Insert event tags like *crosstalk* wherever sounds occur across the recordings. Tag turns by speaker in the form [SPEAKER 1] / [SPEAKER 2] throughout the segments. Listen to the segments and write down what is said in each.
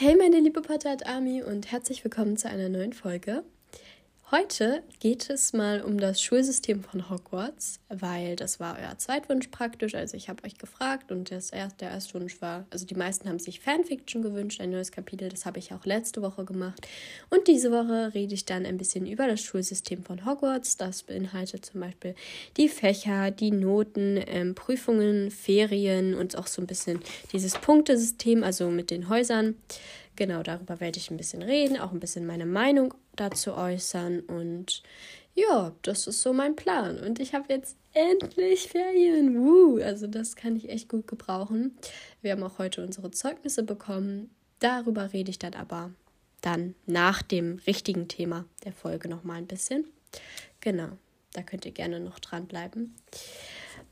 [SPEAKER 1] Hey meine liebe Pottat Army und herzlich willkommen zu einer neuen Folge. Heute geht es mal um das Schulsystem von Hogwarts, weil das war euer Zweitwunsch praktisch. Also ich habe euch gefragt und das erste, der erste Wunsch war, also die meisten haben sich Fanfiction gewünscht, ein neues Kapitel. Das habe ich auch letzte Woche gemacht. Und diese Woche rede ich dann ein bisschen über das Schulsystem von Hogwarts. Das beinhaltet zum Beispiel die Fächer, die Noten, ähm, Prüfungen, Ferien und auch so ein bisschen dieses Punktesystem, also mit den Häusern. Genau, darüber werde ich ein bisschen reden, auch ein bisschen meine Meinung dazu äußern. Und ja, das ist so mein Plan. Und ich habe jetzt endlich Ferien. Woo! Also das kann ich echt gut gebrauchen. Wir haben auch heute unsere Zeugnisse bekommen. Darüber rede ich dann aber dann nach dem richtigen Thema der Folge noch mal ein bisschen. Genau, da könnt ihr gerne noch dranbleiben.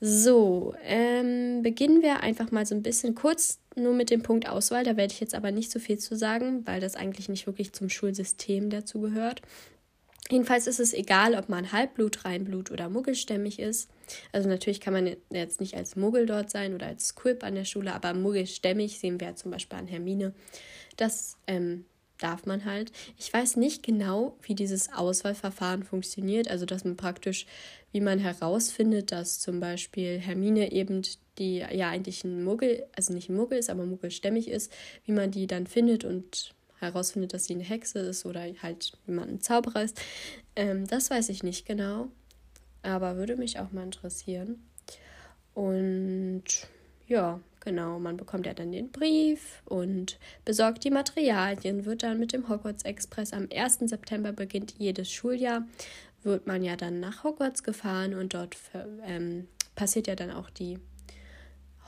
[SPEAKER 1] So, ähm, beginnen wir einfach mal so ein bisschen kurz nur mit dem Punkt Auswahl. Da werde ich jetzt aber nicht so viel zu sagen, weil das eigentlich nicht wirklich zum Schulsystem dazu gehört. Jedenfalls ist es egal, ob man Halbblut, Reinblut oder Muggelstämmig ist. Also natürlich kann man jetzt nicht als Muggel dort sein oder als Quip an der Schule, aber Muggelstämmig sehen wir zum Beispiel an Hermine. Das ähm, darf man halt. Ich weiß nicht genau, wie dieses Auswahlverfahren funktioniert. Also, dass man praktisch, wie man herausfindet, dass zum Beispiel Hermine eben, die ja eigentlich ein Muggel, also nicht ein Muggel ist, aber muggelstämmig ist, wie man die dann findet und herausfindet, dass sie eine Hexe ist oder halt, wie man ein Zauberer ist. Ähm, das weiß ich nicht genau, aber würde mich auch mal interessieren. Und ja, Genau, man bekommt ja dann den Brief und besorgt die Materialien, wird dann mit dem Hogwarts Express am 1. September beginnt jedes Schuljahr, wird man ja dann nach Hogwarts gefahren und dort ähm, passiert ja dann auch die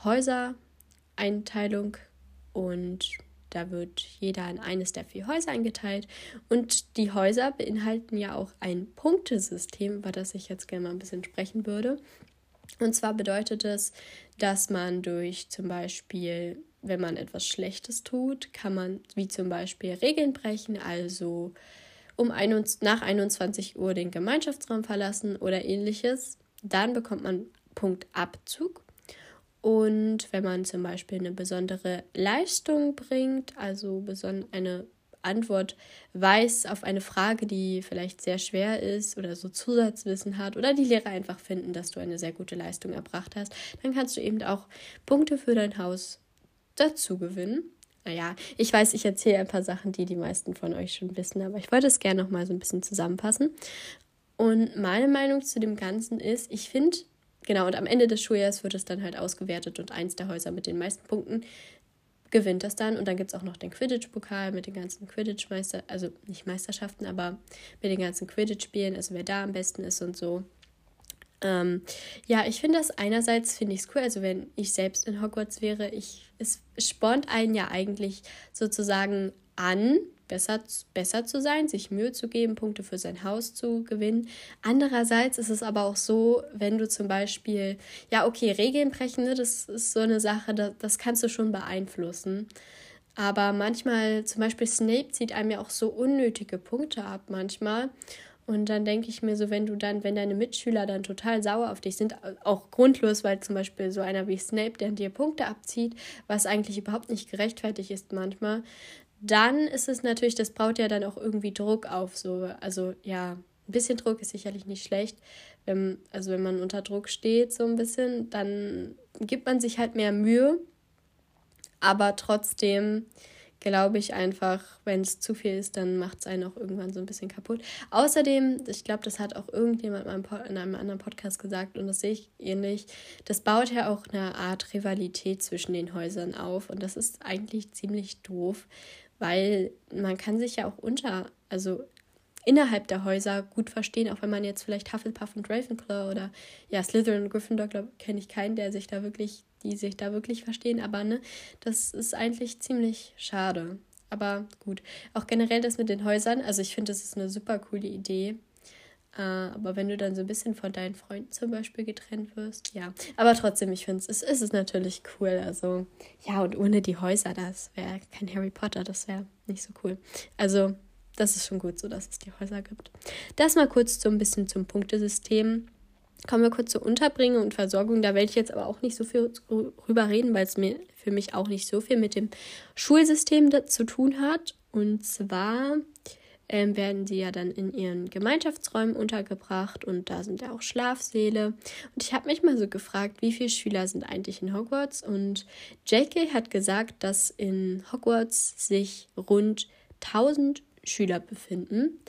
[SPEAKER 1] Häusereinteilung und da wird jeder in eines der vier Häuser eingeteilt. Und die Häuser beinhalten ja auch ein Punktesystem, über das ich jetzt gerne mal ein bisschen sprechen würde. Und zwar bedeutet es, dass man durch zum Beispiel, wenn man etwas Schlechtes tut, kann man wie zum Beispiel Regeln brechen, also um ein, nach 21 Uhr den Gemeinschaftsraum verlassen oder ähnliches. Dann bekommt man Punktabzug. Und wenn man zum Beispiel eine besondere Leistung bringt, also eine Antwort weiß auf eine Frage, die vielleicht sehr schwer ist oder so Zusatzwissen hat oder die Lehrer einfach finden, dass du eine sehr gute Leistung erbracht hast, dann kannst du eben auch Punkte für dein Haus dazu gewinnen. Naja, ich weiß, ich erzähle ein paar Sachen, die die meisten von euch schon wissen, aber ich wollte es gerne noch mal so ein bisschen zusammenfassen. Und meine Meinung zu dem Ganzen ist, ich finde, genau, und am Ende des Schuljahres wird es dann halt ausgewertet und eins der Häuser mit den meisten Punkten gewinnt das dann. Und dann gibt es auch noch den Quidditch-Pokal mit den ganzen Quidditch-Meister, also nicht Meisterschaften, aber mit den ganzen Quidditch-Spielen, also wer da am besten ist und so. Ähm, ja, ich finde das einerseits finde ich es cool, also wenn ich selbst in Hogwarts wäre, ich, es spornt einen ja eigentlich sozusagen an, besser, besser zu sein, sich Mühe zu geben, Punkte für sein Haus zu gewinnen. Andererseits ist es aber auch so, wenn du zum Beispiel, ja, okay, Regeln brechen, ne, das ist so eine Sache, das, das kannst du schon beeinflussen. Aber manchmal, zum Beispiel Snape zieht einem ja auch so unnötige Punkte ab manchmal. Und dann denke ich mir so, wenn du dann, wenn deine Mitschüler dann total sauer auf dich sind, auch grundlos, weil zum Beispiel so einer wie Snape, der dir Punkte abzieht, was eigentlich überhaupt nicht gerechtfertigt ist manchmal, dann ist es natürlich, das baut ja dann auch irgendwie Druck auf. So. Also ja, ein bisschen Druck ist sicherlich nicht schlecht. Wenn, also wenn man unter Druck steht, so ein bisschen, dann gibt man sich halt mehr Mühe. Aber trotzdem glaube ich einfach, wenn es zu viel ist, dann macht es einen auch irgendwann so ein bisschen kaputt. Außerdem, ich glaube, das hat auch irgendjemand in einem anderen Podcast gesagt und das sehe ich ähnlich, das baut ja auch eine Art Rivalität zwischen den Häusern auf und das ist eigentlich ziemlich doof, weil man kann sich ja auch unter, also innerhalb der Häuser gut verstehen, auch wenn man jetzt vielleicht Hufflepuff und Ravenclaw oder ja, Slytherin und Gryffindor, glaube kenne ich keinen, der sich da wirklich, die sich da wirklich verstehen, aber ne, das ist eigentlich ziemlich schade. Aber gut, auch generell das mit den Häusern, also ich finde, das ist eine super coole Idee. Äh, aber wenn du dann so ein bisschen von deinen Freunden zum Beispiel getrennt wirst, ja. Aber trotzdem, ich finde es, ist es natürlich cool. Also, ja, und ohne die Häuser, das wäre kein Harry Potter, das wäre nicht so cool. Also, das ist schon gut so, dass es die Häuser gibt. Das mal kurz so ein bisschen zum Punktesystem. Kommen wir kurz zur Unterbringung und Versorgung. Da werde ich jetzt aber auch nicht so viel drüber reden, weil es mir für mich auch nicht so viel mit dem Schulsystem zu tun hat. Und zwar ähm, werden sie ja dann in ihren Gemeinschaftsräumen untergebracht und da sind ja auch Schlafsäle. Und ich habe mich mal so gefragt, wie viele Schüler sind eigentlich in Hogwarts? Und JK hat gesagt, dass in Hogwarts sich rund 1000 Schüler befinden.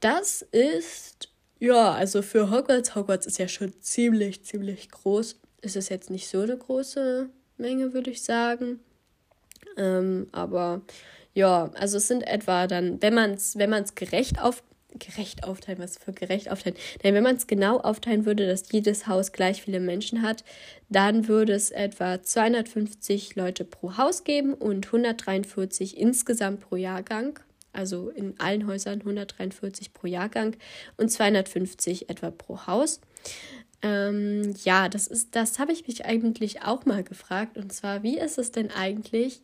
[SPEAKER 1] Das ist, ja, also für Hogwarts, Hogwarts ist ja schon ziemlich, ziemlich groß. Es ist jetzt nicht so eine große Menge, würde ich sagen. Ähm, aber ja, also es sind etwa dann, wenn man es wenn man's gerecht auf gerecht aufteilen, was für gerecht aufteilen. Nein, wenn man es genau aufteilen würde, dass jedes Haus gleich viele Menschen hat, dann würde es etwa 250 Leute pro Haus geben und 143 insgesamt pro Jahrgang. Also in allen Häusern 143 pro Jahrgang und 250 etwa pro Haus. Ähm, ja, das ist, das habe ich mich eigentlich auch mal gefragt. Und zwar, wie ist es denn eigentlich,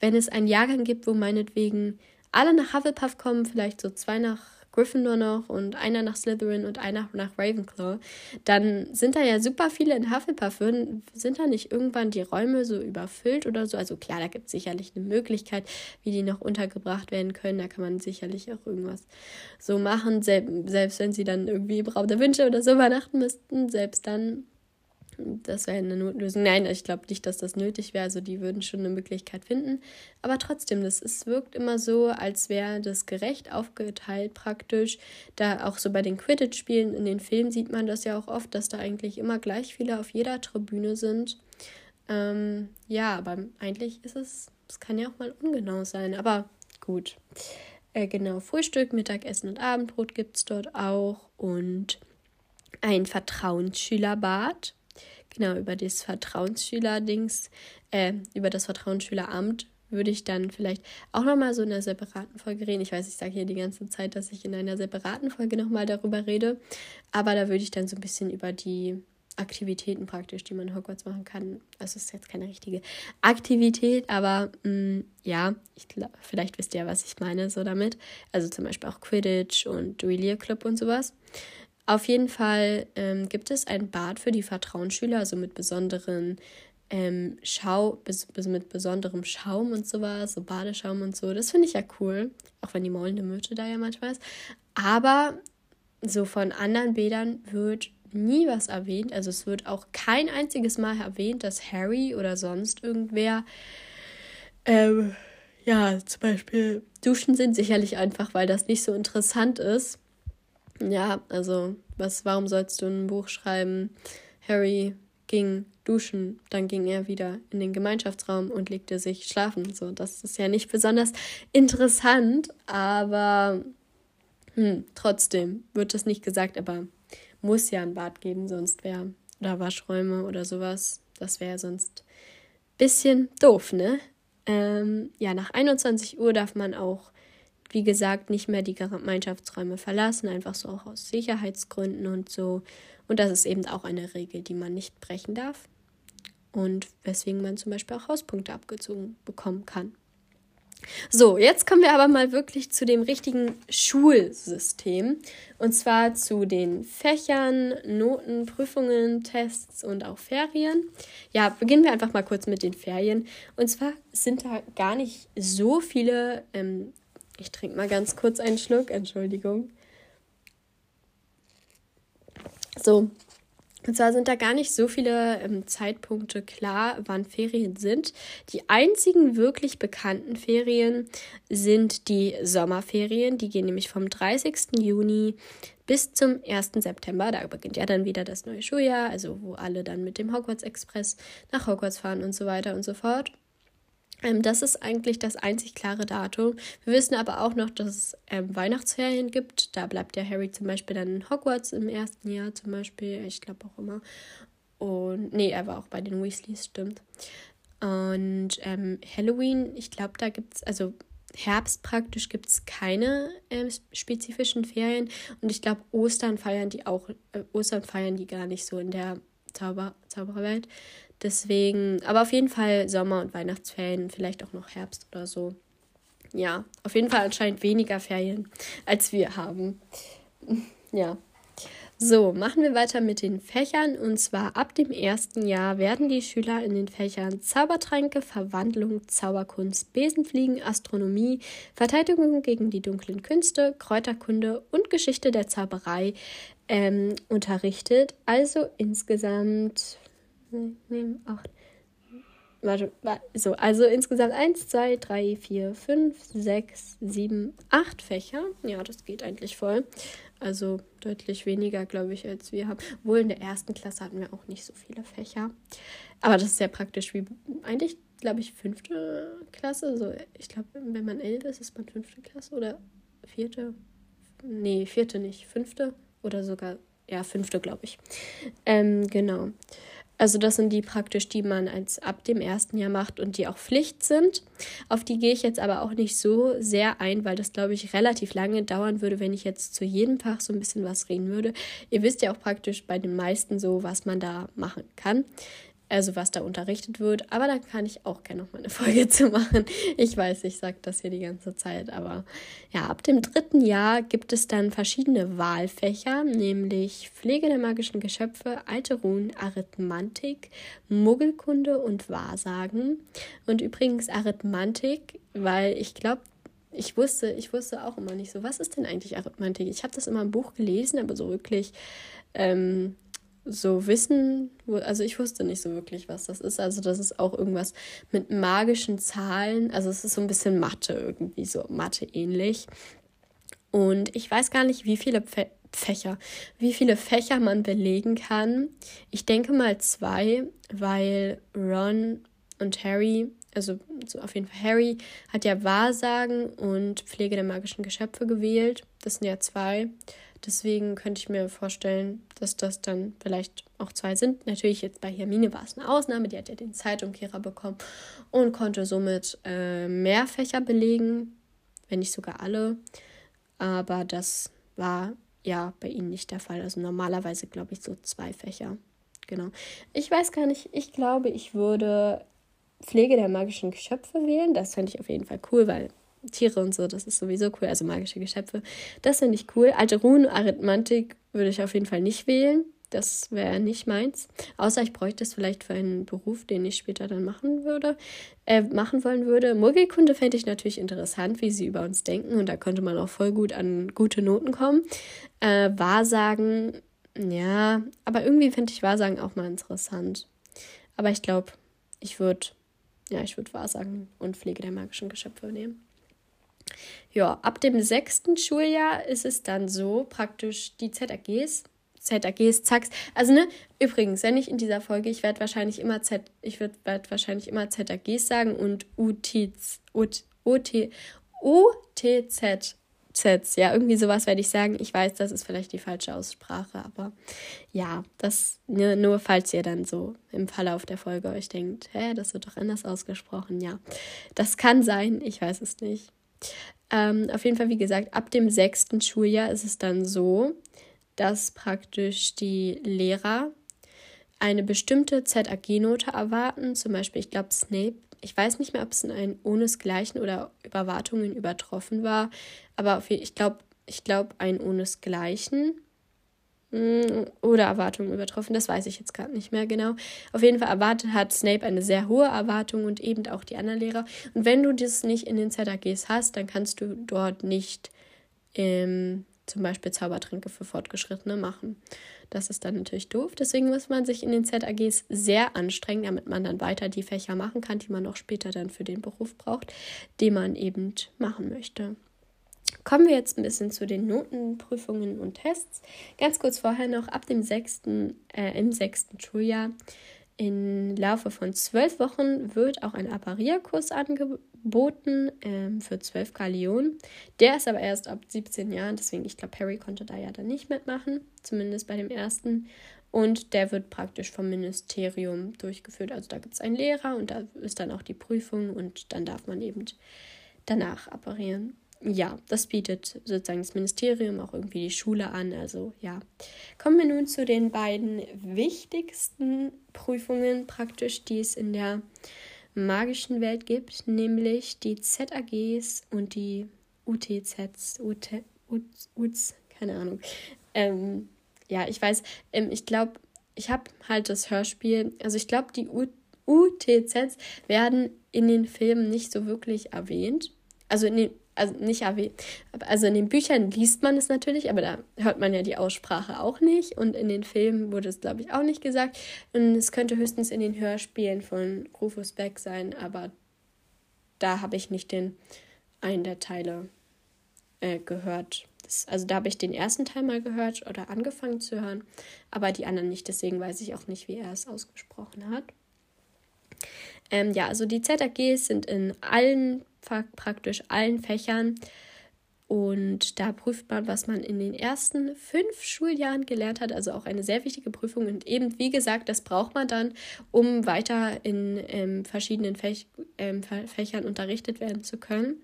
[SPEAKER 1] wenn es einen Jahrgang gibt, wo meinetwegen alle nach Hufflepuff kommen, vielleicht so zwei nach Gryffindor noch und einer nach Slytherin und einer nach Ravenclaw, dann sind da ja super viele in Hufflepuff. Sind da nicht irgendwann die Räume so überfüllt oder so? Also klar, da gibt es sicherlich eine Möglichkeit, wie die noch untergebracht werden können. Da kann man sicherlich auch irgendwas so machen, selbst, selbst wenn sie dann irgendwie im Raum der Wünsche oder so übernachten müssten, selbst dann das wäre eine Notlösung. Nein, ich glaube nicht, dass das nötig wäre. Also die würden schon eine Möglichkeit finden. Aber trotzdem, das ist, wirkt immer so, als wäre das gerecht aufgeteilt praktisch. Da auch so bei den Quidditch-Spielen in den Filmen sieht man das ja auch oft, dass da eigentlich immer gleich viele auf jeder Tribüne sind. Ähm, ja, aber eigentlich ist es, es kann ja auch mal ungenau sein. Aber gut. Äh, genau, Frühstück, Mittagessen und Abendbrot gibt es dort auch. Und ein Vertrauensschülerbad Genau, über das Vertrauensschüler-Dings, äh, über das Vertrauensschüleramt würde ich dann vielleicht auch nochmal so in einer separaten Folge reden. Ich weiß, ich sage hier die ganze Zeit, dass ich in einer separaten Folge nochmal darüber rede. Aber da würde ich dann so ein bisschen über die Aktivitäten praktisch, die man in Hogwarts machen kann. Also es ist jetzt keine richtige Aktivität, aber mh, mm, ja, ich glaub, vielleicht wisst ihr ja, was ich meine so damit. Also zum Beispiel auch Quidditch und Duellier Club und sowas. Auf jeden Fall ähm, gibt es ein Bad für die Vertrauensschüler, also mit besonderen ähm, Schau, bis, bis mit besonderem Schaum und sowas, so Badeschaum und so. Das finde ich ja cool, auch wenn die maulende Myrte da ja manchmal ist. Aber so von anderen Bädern wird nie was erwähnt. Also es wird auch kein einziges Mal erwähnt, dass Harry oder sonst irgendwer ähm, ja, zum Beispiel duschen sind. Sicherlich einfach, weil das nicht so interessant ist. Ja, also, was, warum sollst du ein Buch schreiben? Harry ging duschen, dann ging er wieder in den Gemeinschaftsraum und legte sich schlafen. So, das ist ja nicht besonders interessant, aber hm, trotzdem wird das nicht gesagt, aber muss ja ein Bad geben, sonst wäre, oder Waschräume oder sowas, das wäre sonst bisschen doof, ne? Ähm, ja, nach 21 Uhr darf man auch wie gesagt, nicht mehr die Gemeinschaftsräume verlassen, einfach so auch aus Sicherheitsgründen und so. Und das ist eben auch eine Regel, die man nicht brechen darf und weswegen man zum Beispiel auch Hauspunkte abgezogen bekommen kann. So, jetzt kommen wir aber mal wirklich zu dem richtigen Schulsystem. Und zwar zu den Fächern, Noten, Prüfungen, Tests und auch Ferien. Ja, beginnen wir einfach mal kurz mit den Ferien. Und zwar sind da gar nicht so viele ähm, ich trinke mal ganz kurz einen Schluck, Entschuldigung. So, und zwar sind da gar nicht so viele ähm, Zeitpunkte klar, wann Ferien sind. Die einzigen wirklich bekannten Ferien sind die Sommerferien. Die gehen nämlich vom 30. Juni bis zum 1. September. Da beginnt ja dann wieder das neue Schuljahr, also wo alle dann mit dem Hogwarts Express nach Hogwarts fahren und so weiter und so fort. Ähm, das ist eigentlich das einzig klare Datum. Wir wissen aber auch noch, dass es ähm, Weihnachtsferien gibt. Da bleibt der Harry zum Beispiel dann in Hogwarts im ersten Jahr zum Beispiel. Ich glaube auch immer. Und nee, er war auch bei den Weasleys, stimmt. Und ähm, Halloween, ich glaube, da gibt es, also Herbst praktisch gibt es keine äh, spezifischen Ferien. Und ich glaube, Ostern feiern die auch, äh, Ostern feiern die gar nicht so in der Zauber, Zaubererwelt. Deswegen, aber auf jeden Fall Sommer- und Weihnachtsferien, vielleicht auch noch Herbst oder so. Ja, auf jeden Fall anscheinend weniger Ferien, als wir haben. *laughs* Ja. So, machen wir weiter mit den Fächern. Und zwar ab dem ersten Jahr werden die Schüler in den Fächern Zaubertränke, Verwandlung, Zauberkunst, Besenfliegen, Astronomie, Verteidigung gegen die dunklen Künste, Kräuterkunde und Geschichte der Zauberei ähm, unterrichtet. Also insgesamt nee, acht. Warte, so, also insgesamt 1, 2, 3, 4, 5, 6, 7, 8 Fächer. Ja, das geht eigentlich voll. Also deutlich weniger, glaube ich, als wir haben. Wohl in der ersten Klasse hatten wir auch nicht so viele Fächer. Aber das ist sehr praktisch wie eigentlich, glaube ich, fünfte Klasse. So, ich glaube, wenn man elf ist, ist man fünfte Klasse oder vierte. Nee, vierte nicht. Fünfte oder sogar, ja, fünfte, glaube ich. Ähm, genau. Also das sind die praktisch, die man als ab dem ersten Jahr macht und die auch Pflicht sind. Auf die gehe ich jetzt aber auch nicht so sehr ein, weil das, glaube ich, relativ lange dauern würde, wenn ich jetzt zu jedem Fach so ein bisschen was reden würde. Ihr wisst ja auch praktisch bei den meisten so, was man da machen kann also was da unterrichtet wird. Aber da kann ich auch gerne noch mal eine *laughs* Folge zu machen. Ich weiß, ich sage das hier die ganze Zeit, aber ja, ab dem dritten Jahr gibt es dann verschiedene Wahlfächer, nämlich Pflege der magischen Geschöpfe, Alte Runen, Arithmantik, Muggelkunde und Wahrsagen. Und übrigens Arithmantik, weil ich glaube, ich wusste, ich wusste auch immer nicht so, was ist denn eigentlich Arithmantik? Ich habe das immer im Buch gelesen, aber so wirklich ähm, so wissen, also ich wusste nicht so wirklich, was das ist. Also das ist auch irgendwas mit magischen Zahlen. Also es ist so ein bisschen Mathe irgendwie, so Mathe ähnlich. Und ich weiß gar nicht, wie viele Fächer, wie viele Fächer man belegen kann. Ich denke mal zwei, weil Ron und Harry, also so auf jeden Fall Harry, hat ja Wahrsagen und Pflege der magischen Geschöpfe gewählt. Das sind ja zwei. Deswegen könnte ich mir vorstellen, dass das dann vielleicht auch zwei sind. Natürlich jetzt bei Hermine war es eine Ausnahme, die hat ja den Zeitumkehrer bekommen und konnte somit äh, mehr Fächer belegen, wenn nicht sogar alle. Aber das war ja bei ihnen nicht der Fall. Also normalerweise glaube ich so zwei Fächer. Genau. Ich weiß gar nicht, ich glaube, ich würde Pflege der magischen Geschöpfe wählen. Das fände ich auf jeden Fall cool, weil Tiere und so, das ist sowieso cool, also magische Geschöpfe. Das finde ich cool. Alte Runen, Arithmantik würde ich auf jeden Fall nicht wählen. Das wäre nicht meins. Außer ich bräuchte es vielleicht für einen Beruf, den ich später dann machen würde, äh, machen wollen würde. Muggelkunde fände ich natürlich interessant, wie sie über uns denken. Und da könnte man auch voll gut an gute Noten kommen. Äh, Wahrsagen, ja, aber irgendwie finde ich Wahrsagen auch mal interessant. Aber ich glaube, ich würde, ja, ich würde Wahrsagen und Pflege der magischen Geschöpfe nehmen. Ja, ab dem sechsten Schuljahr ist es dann so, praktisch die ZAGs, ZAGs, Zacks. Also ne, übrigens, wenn ich in dieser Folge, ich werde wahrscheinlich immer Z, ich werde werd wahrscheinlich immer ZAGs sagen und UTs, UT, UT, UTZ. Zs, ja, irgendwie sowas werde ich sagen. Ich weiß, das ist vielleicht die falsche Aussprache, aber ja, das ne, nur falls ihr dann so im Verlauf der Folge euch denkt, hä, das wird doch anders ausgesprochen. Ja, das kann sein, ich weiß es nicht. Ähm, auf jeden Fall, wie gesagt, ab dem sechsten Schuljahr ist es dann so, dass praktisch die Lehrer eine bestimmte ZAG-Note erwarten. Zum Beispiel, ich glaube, Snape, ich weiß nicht mehr, ob es in ein ohnesgleichen oder Überwartungen übertroffen war, aber ich glaube, ich glaube, ein ohnesgleichen. Hm, oder Erwartungen übertroffen, das weiß ich jetzt gerade nicht mehr genau. Auf jeden Fall erwartet hat Snape eine sehr hohe Erwartung und eben auch die anderen Lehrer. Und wenn du das nicht in den ZAGs hast, dann kannst du dort nicht ähm, zum Beispiel Zaubertränke für Fortgeschrittene machen. Das ist dann natürlich doof. Deswegen muss man sich in den ZAGs sehr anstrengen, damit man dann weiter die Fächer machen kann, die man auch später dann für den Beruf braucht, den man eben machen möchte. Kommen wir jetzt ein bisschen zu den Notenprüfungen und Tests. Ganz kurz vorher noch, ab dem sechsten, äh, im sechsten Schuljahr im Laufe von zwölf Wochen wird auch ein Apparierkurs angeboten ähm, für zwölf Galionen. Der ist aber erst ab 17 Jahren, deswegen, ich glaube, Harry konnte da ja dann nicht mitmachen, zumindest bei dem ersten. Und der wird praktisch vom Ministerium durchgeführt. Also da gibt es einen Lehrer und da ist dann auch die Prüfung und dann darf man eben danach apparieren ja, das bietet sozusagen das Ministerium auch irgendwie die Schule an. Also ja. Kommen wir nun zu den beiden wichtigsten Prüfungen praktisch, die es in der magischen Welt gibt, nämlich die ZAGs und die UTZs, UT, UTs, keine Ahnung. Ähm, ja, ich weiß, ähm, ich glaube, ich habe halt das Hörspiel, also ich glaube, die U UTZs werden in den Filmen nicht so wirklich erwähnt. Also in den, also nicht erwähnt, also in den Büchern liest man es natürlich, aber da hört man ja die Aussprache auch nicht. Und in den Filmen wurde es, glaube ich, auch nicht gesagt. Und es könnte höchstens in den Hörspielen von Rufus Beck sein, aber da habe ich nicht den einen der Teile äh, gehört. Das, also da habe ich den ersten Teil mal gehört oder angefangen zu hören, aber die anderen nicht. Deswegen weiß ich auch nicht, wie er es ausgesprochen hat. Ähm, ja, also die ZAGs sind in allen, praktisch allen Fächern und da prüft man, was man in den ersten fünf Schuljahren gelernt hat. Also auch eine sehr wichtige Prüfung. Und eben, wie gesagt, das braucht man dann, um weiter in ähm, verschiedenen Fäch ähm, Fächern unterrichtet werden zu können.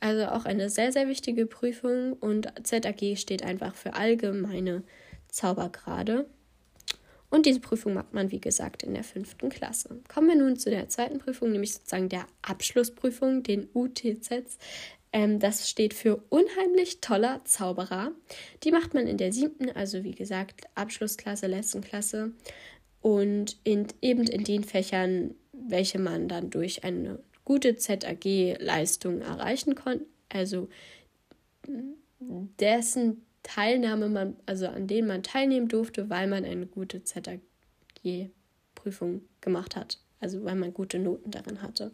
[SPEAKER 1] Also auch eine sehr, sehr wichtige Prüfung. Und ZAG steht einfach für allgemeine Zaubergrade. Und diese Prüfung macht man, wie gesagt, in der fünften Klasse. Kommen wir nun zu der zweiten Prüfung, nämlich sozusagen der Abschlussprüfung, den UTZs. Ähm, das steht für unheimlich toller Zauberer. Die macht man in der siebten, also wie gesagt, Abschlussklasse, letzten Klasse. Und in, eben in den Fächern, welche man dann durch eine gute ZAG-Leistung erreichen konnte. Also dessen Teilnahme man, also an denen man teilnehmen durfte, weil man eine gute ZAG-Prüfung gemacht hat. Also weil man gute Noten darin hatte.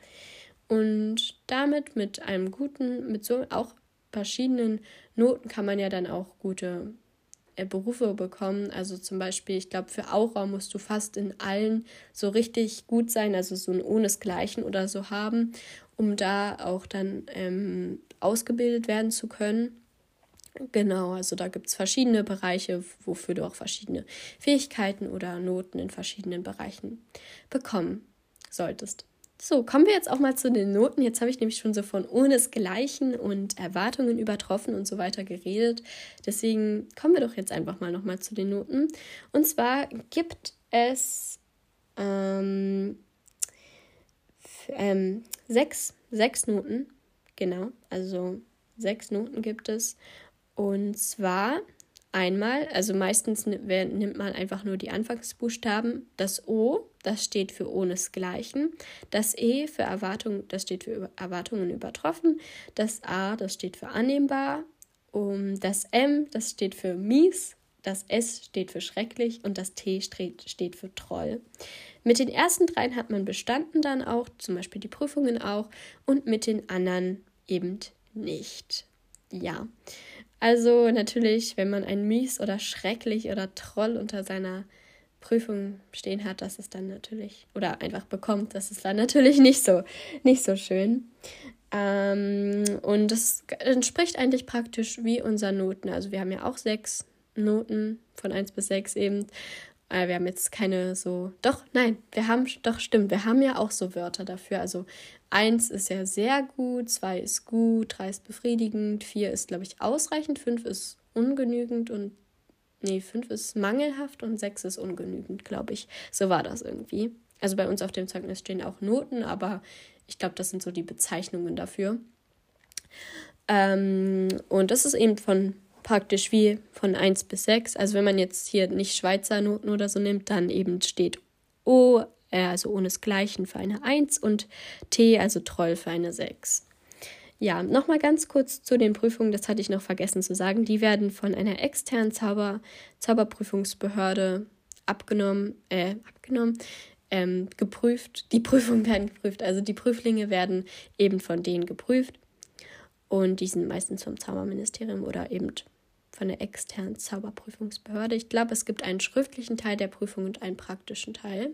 [SPEAKER 1] Und damit mit einem guten, mit so auch verschiedenen Noten kann man ja dann auch gute äh, Berufe bekommen. Also zum Beispiel, ich glaube, für Aura musst du fast in allen so richtig gut sein, also so ein ohnesgleichen oder so haben, um da auch dann ähm, ausgebildet werden zu können. Genau, also da gibt es verschiedene Bereiche, wofür du auch verschiedene Fähigkeiten oder Noten in verschiedenen Bereichen bekommen solltest. So, kommen wir jetzt auch mal zu den Noten. Jetzt habe ich nämlich schon so von ohnesgleichen und Erwartungen übertroffen und so weiter geredet. Deswegen kommen wir doch jetzt einfach mal nochmal zu den Noten. Und zwar gibt es ähm, ähm, sechs, sechs Noten, genau, also sechs Noten gibt es. Und zwar einmal, also meistens nimmt man einfach nur die Anfangsbuchstaben. Das O, das steht für ohnesgleichen. Das E für Erwartung, das steht für Erwartungen übertroffen. Das A, das steht für annehmbar. Um, das M, das steht für mies. Das S steht für schrecklich und das T steht für Troll. Mit den ersten dreien hat man bestanden dann auch, zum Beispiel die Prüfungen auch, und mit den anderen eben nicht. Ja. Also natürlich, wenn man ein mies oder schrecklich oder Troll unter seiner Prüfung stehen hat, das ist dann natürlich, oder einfach bekommt, das ist dann natürlich nicht so, nicht so schön. Ähm, und das entspricht eigentlich praktisch wie unser Noten. Also wir haben ja auch sechs Noten von 1 bis 6 eben. Äh, wir haben jetzt keine so. Doch, nein, wir haben, doch, stimmt, wir haben ja auch so Wörter dafür. Also 1 ist ja sehr gut, 2 ist gut, 3 ist befriedigend, 4 ist, glaube ich, ausreichend, 5 ist ungenügend und nee, 5 ist mangelhaft und 6 ist ungenügend, glaube ich. So war das irgendwie. Also bei uns auf dem Zeugnis stehen auch Noten, aber ich glaube, das sind so die Bezeichnungen dafür. Ähm, und das ist eben von praktisch wie von 1 bis 6. Also wenn man jetzt hier nicht Schweizer Noten oder so nimmt, dann eben steht O, also ohnesgleichen für eine 1 und T, also Troll für eine 6. Ja, nochmal ganz kurz zu den Prüfungen, das hatte ich noch vergessen zu sagen. Die werden von einer externen Zauber Zauberprüfungsbehörde abgenommen, äh, abgenommen, ähm, geprüft. Die Prüfungen *laughs* werden geprüft, also die Prüflinge werden eben von denen geprüft. Und die sind meistens vom Zauberministerium oder eben von der externen Zauberprüfungsbehörde. Ich glaube, es gibt einen schriftlichen Teil der Prüfung und einen praktischen Teil.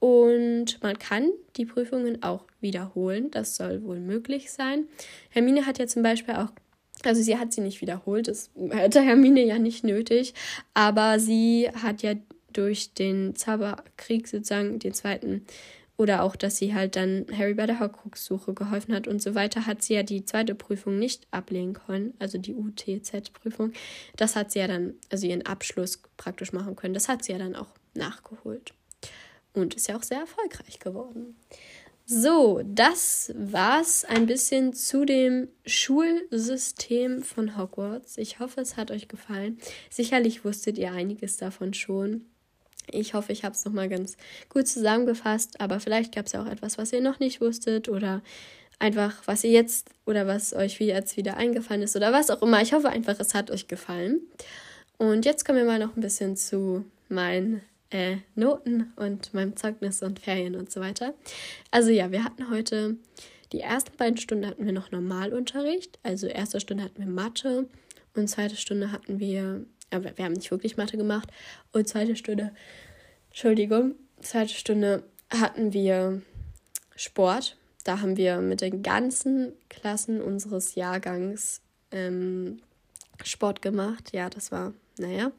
[SPEAKER 1] Und man kann die Prüfungen auch wiederholen. Das soll wohl möglich sein. Hermine hat ja zum Beispiel auch, also sie hat sie nicht wiederholt, das hätte Hermine ja nicht nötig, aber sie hat ja durch den Zauberkrieg sozusagen den zweiten oder auch, dass sie halt dann Harry bei der Horcrux-Suche geholfen hat und so weiter, hat sie ja die zweite Prüfung nicht ablehnen können, also die UTZ-Prüfung. Das hat sie ja dann, also ihren Abschluss praktisch machen können. Das hat sie ja dann auch nachgeholt. Und ist ja auch sehr erfolgreich geworden. So, das war's ein bisschen zu dem Schulsystem von Hogwarts. Ich hoffe, es hat euch gefallen. Sicherlich wusstet ihr einiges davon schon. Ich hoffe, ich habe es nochmal ganz gut zusammengefasst, aber vielleicht gab es ja auch etwas, was ihr noch nicht wusstet oder einfach, was ihr jetzt oder was euch wie jetzt wieder eingefallen ist oder was auch immer. Ich hoffe einfach, es hat euch gefallen. Und jetzt kommen wir mal noch ein bisschen zu meinen äh, Noten und meinem Zeugnis und Ferien und so weiter. Also ja, wir hatten heute die ersten beiden Stunden hatten wir noch Normalunterricht. Also erste Stunde hatten wir Mathe und zweite Stunde hatten wir, aber wir haben nicht wirklich Mathe gemacht. Und zweite Stunde, Entschuldigung, zweite Stunde hatten wir Sport. Da haben wir mit den ganzen Klassen unseres Jahrgangs ähm, Sport gemacht. Ja, das war, naja,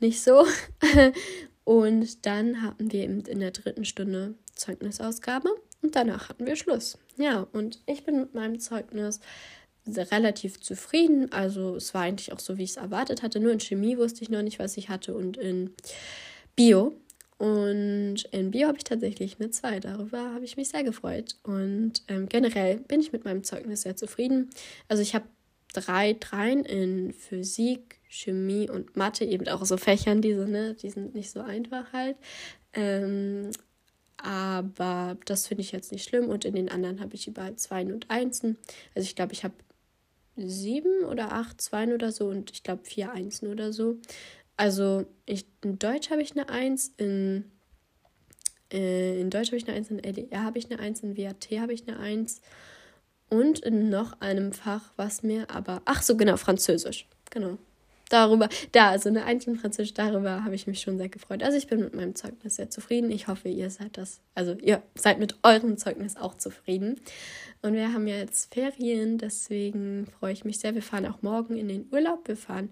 [SPEAKER 1] nicht so. *laughs* Und dann hatten wir eben in der dritten Stunde Zeugnisausgabe und danach hatten wir Schluss. Ja, und ich bin mit meinem Zeugnis relativ zufrieden. Also es war eigentlich auch so, wie ich es erwartet hatte. Nur in Chemie wusste ich noch nicht, was ich hatte und in Bio. Und in Bio habe ich tatsächlich eine 2. Darüber habe ich mich sehr gefreut. Und ähm, generell bin ich mit meinem Zeugnis sehr zufrieden. Also ich habe drei Dreien in Physik, Chemie und Mathe, eben auch so Fächern, die, so, ne, die sind nicht so einfach halt. Ähm, aber das finde ich jetzt nicht schlimm. Und in den anderen habe ich überall Zweien und Einsen. Also ich glaube, ich habe sieben oder acht Zweien oder so und ich glaube vier Einsen oder so. Also ich, in Deutsch habe ich eine Eins, in, äh, in Deutsch habe ich eine Eins, in LDR habe ich eine Eins, in WAT habe ich eine Eins und in noch einem Fach, was mir aber, ach so genau, Französisch, genau darüber, da, also eine Eins in Französisch, darüber habe ich mich schon sehr gefreut. Also ich bin mit meinem Zeugnis sehr zufrieden. Ich hoffe, ihr seid das, also ihr seid mit eurem Zeugnis auch zufrieden. Und wir haben ja jetzt Ferien, deswegen freue ich mich sehr. Wir fahren auch morgen in den Urlaub. Wir fahren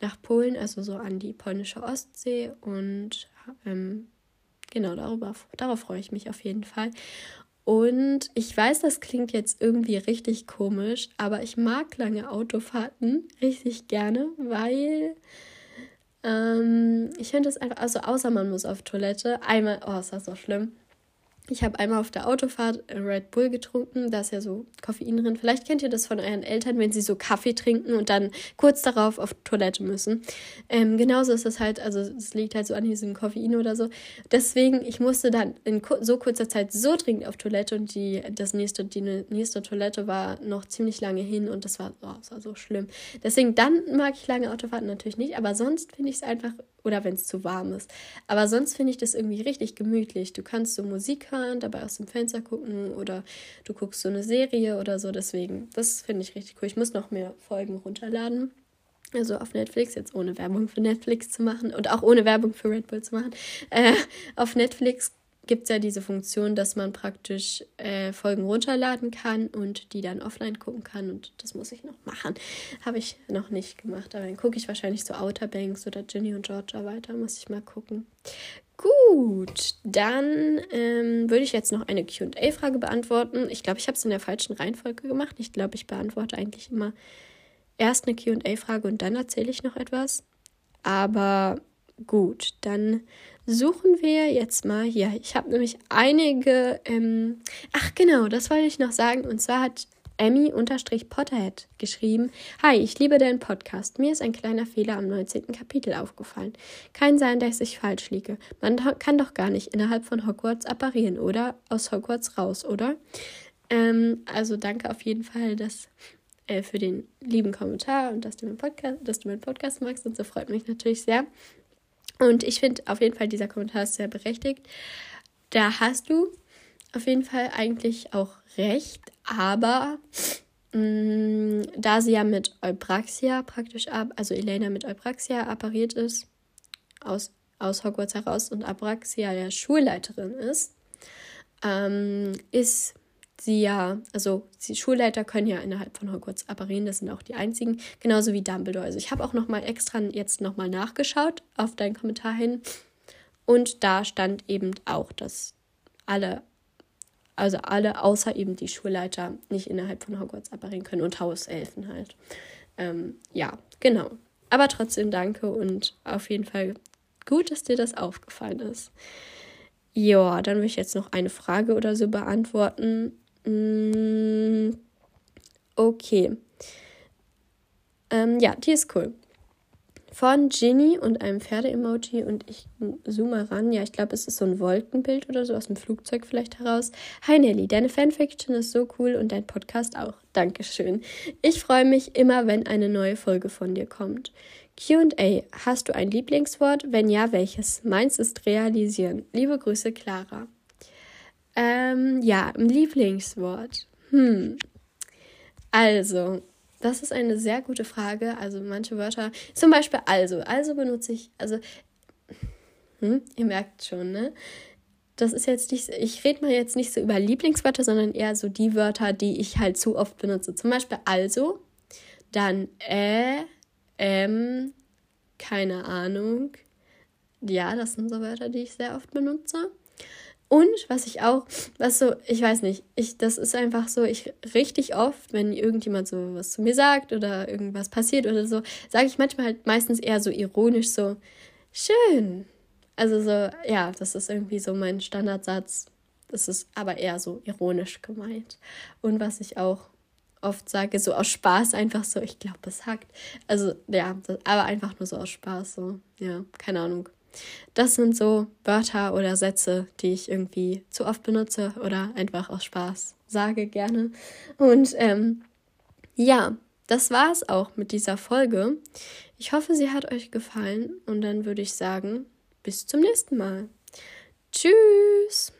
[SPEAKER 1] nach Polen, also so an die polnische Ostsee und ähm, genau darüber, darauf freue ich mich auf jeden Fall. Und ich weiß, das klingt jetzt irgendwie richtig komisch, aber ich mag lange Autofahrten richtig gerne, weil ähm, ich finde es einfach, also außer man muss auf Toilette, einmal, oh, ist das so schlimm. Ich habe einmal auf der Autofahrt Red Bull getrunken, da ist ja so Koffein drin. Vielleicht kennt ihr das von euren Eltern, wenn sie so Kaffee trinken und dann kurz darauf auf Toilette müssen. Ähm, genauso ist das halt, also es liegt halt so an diesem Koffein oder so. Deswegen, ich musste dann in so kurzer Zeit so dringend auf Toilette und die, das nächste, die nächste Toilette war noch ziemlich lange hin und das war, oh, das war so schlimm. Deswegen, dann mag ich lange Autofahrten natürlich nicht, aber sonst finde ich es einfach oder wenn es zu warm ist. Aber sonst finde ich das irgendwie richtig gemütlich. Du kannst so Musik hören, dabei aus dem Fenster gucken oder du guckst so eine Serie oder so. Deswegen, das finde ich richtig cool. Ich muss noch mehr Folgen runterladen. Also auf Netflix, jetzt ohne Werbung für Netflix zu machen und auch ohne Werbung für Red Bull zu machen. Äh, auf Netflix gibt es ja diese Funktion, dass man praktisch äh, Folgen runterladen kann und die dann offline gucken kann. Und das muss ich noch machen. Habe ich noch nicht gemacht. Aber dann gucke ich wahrscheinlich so Outer Banks oder Ginny und Georgia weiter. Muss ich mal gucken. Gut, dann ähm, würde ich jetzt noch eine QA-Frage beantworten. Ich glaube, ich habe es in der falschen Reihenfolge gemacht. Ich glaube, ich beantworte eigentlich immer erst eine QA-Frage und dann erzähle ich noch etwas. Aber gut, dann suchen wir jetzt mal hier. Ich habe nämlich einige. Ähm, ach, genau, das wollte ich noch sagen. Und zwar hat Emmy-Potterhead geschrieben: Hi, ich liebe deinen Podcast. Mir ist ein kleiner Fehler am 19. Kapitel aufgefallen. Kein Sein, dass ich falsch liege. Man kann doch gar nicht innerhalb von Hogwarts apparieren, oder? Aus Hogwarts raus, oder? Ähm, also danke auf jeden Fall, dass äh, für den lieben Kommentar und dass du, meinen Podcast, dass du meinen Podcast magst und so freut mich natürlich sehr. Und ich finde auf jeden Fall, dieser Kommentar ist sehr berechtigt. Da hast du auf jeden Fall eigentlich auch recht, aber mh, mm, da sie ja mit Eupraxia praktisch ab, also Elena mit Eupraxia appariert ist, aus, aus Hogwarts heraus und Abraxia ja Schulleiterin ist, ähm, ist sie ja, also die Schulleiter können ja innerhalb von Hogwarts apparieren, das sind auch die einzigen, genauso wie Dumbledore. Also ich habe auch noch mal extra jetzt noch mal nachgeschaut auf deinen Kommentar hin und da stand eben auch, dass alle, also alle außer eben die Schulleiter nicht innerhalb von Hogwarts apparieren können und Hauselfen halt. Ähm, ja, genau. Aber trotzdem danke und auf jeden Fall gut, dass dir das aufgefallen ist. ja, dann will ich jetzt noch eine Frage oder so beantworten. Mm, okay. Ähm, ja, die ist cool. Von Ginny und einem Pferde-Emoji und ich zoome ran. Ja, ich glaube, es ist so ein Wolkenbild oder so aus dem Flugzeug vielleicht heraus. Hi Nelly, deine Fanfiction ist so cool und dein Podcast auch. Dankeschön. Ich freue mich immer, wenn eine neue Folge von dir kommt. QA. Hast du ein Lieblingswort? Wenn ja, welches? Meins ist realisieren. Liebe Grüße, Clara. Ähm, ja, ein Lieblingswort. Hm. Also, das ist eine sehr gute Frage. Also manche Wörter, zum Beispiel also. Also benutze ich, also, hm, ihr merkt schon, ne? Das ist jetzt nicht, ich rede mal jetzt nicht so über Lieblingswörter, sondern eher so die Wörter, die ich halt zu oft benutze. Zum Beispiel also, dann äh, ähm, keine Ahnung. Ja, das sind so Wörter, die ich sehr oft benutze. Und was ich auch, was so, ich weiß nicht, ich, das ist einfach so, ich richtig oft, wenn irgendjemand so was zu mir sagt oder irgendwas passiert oder so, sage ich manchmal halt meistens eher so ironisch so, schön. Also so, ja, das ist irgendwie so mein Standardsatz. Das ist aber eher so ironisch gemeint. Und was ich auch oft sage, so aus Spaß einfach so, ich glaube, es hackt. Also ja, das, aber einfach nur so aus Spaß, so, ja, keine Ahnung. Das sind so Wörter oder Sätze, die ich irgendwie zu oft benutze oder einfach aus Spaß sage gerne. Und ähm, ja, das war es auch mit dieser Folge. Ich hoffe, sie hat euch gefallen und dann würde ich sagen, bis zum nächsten Mal. Tschüss!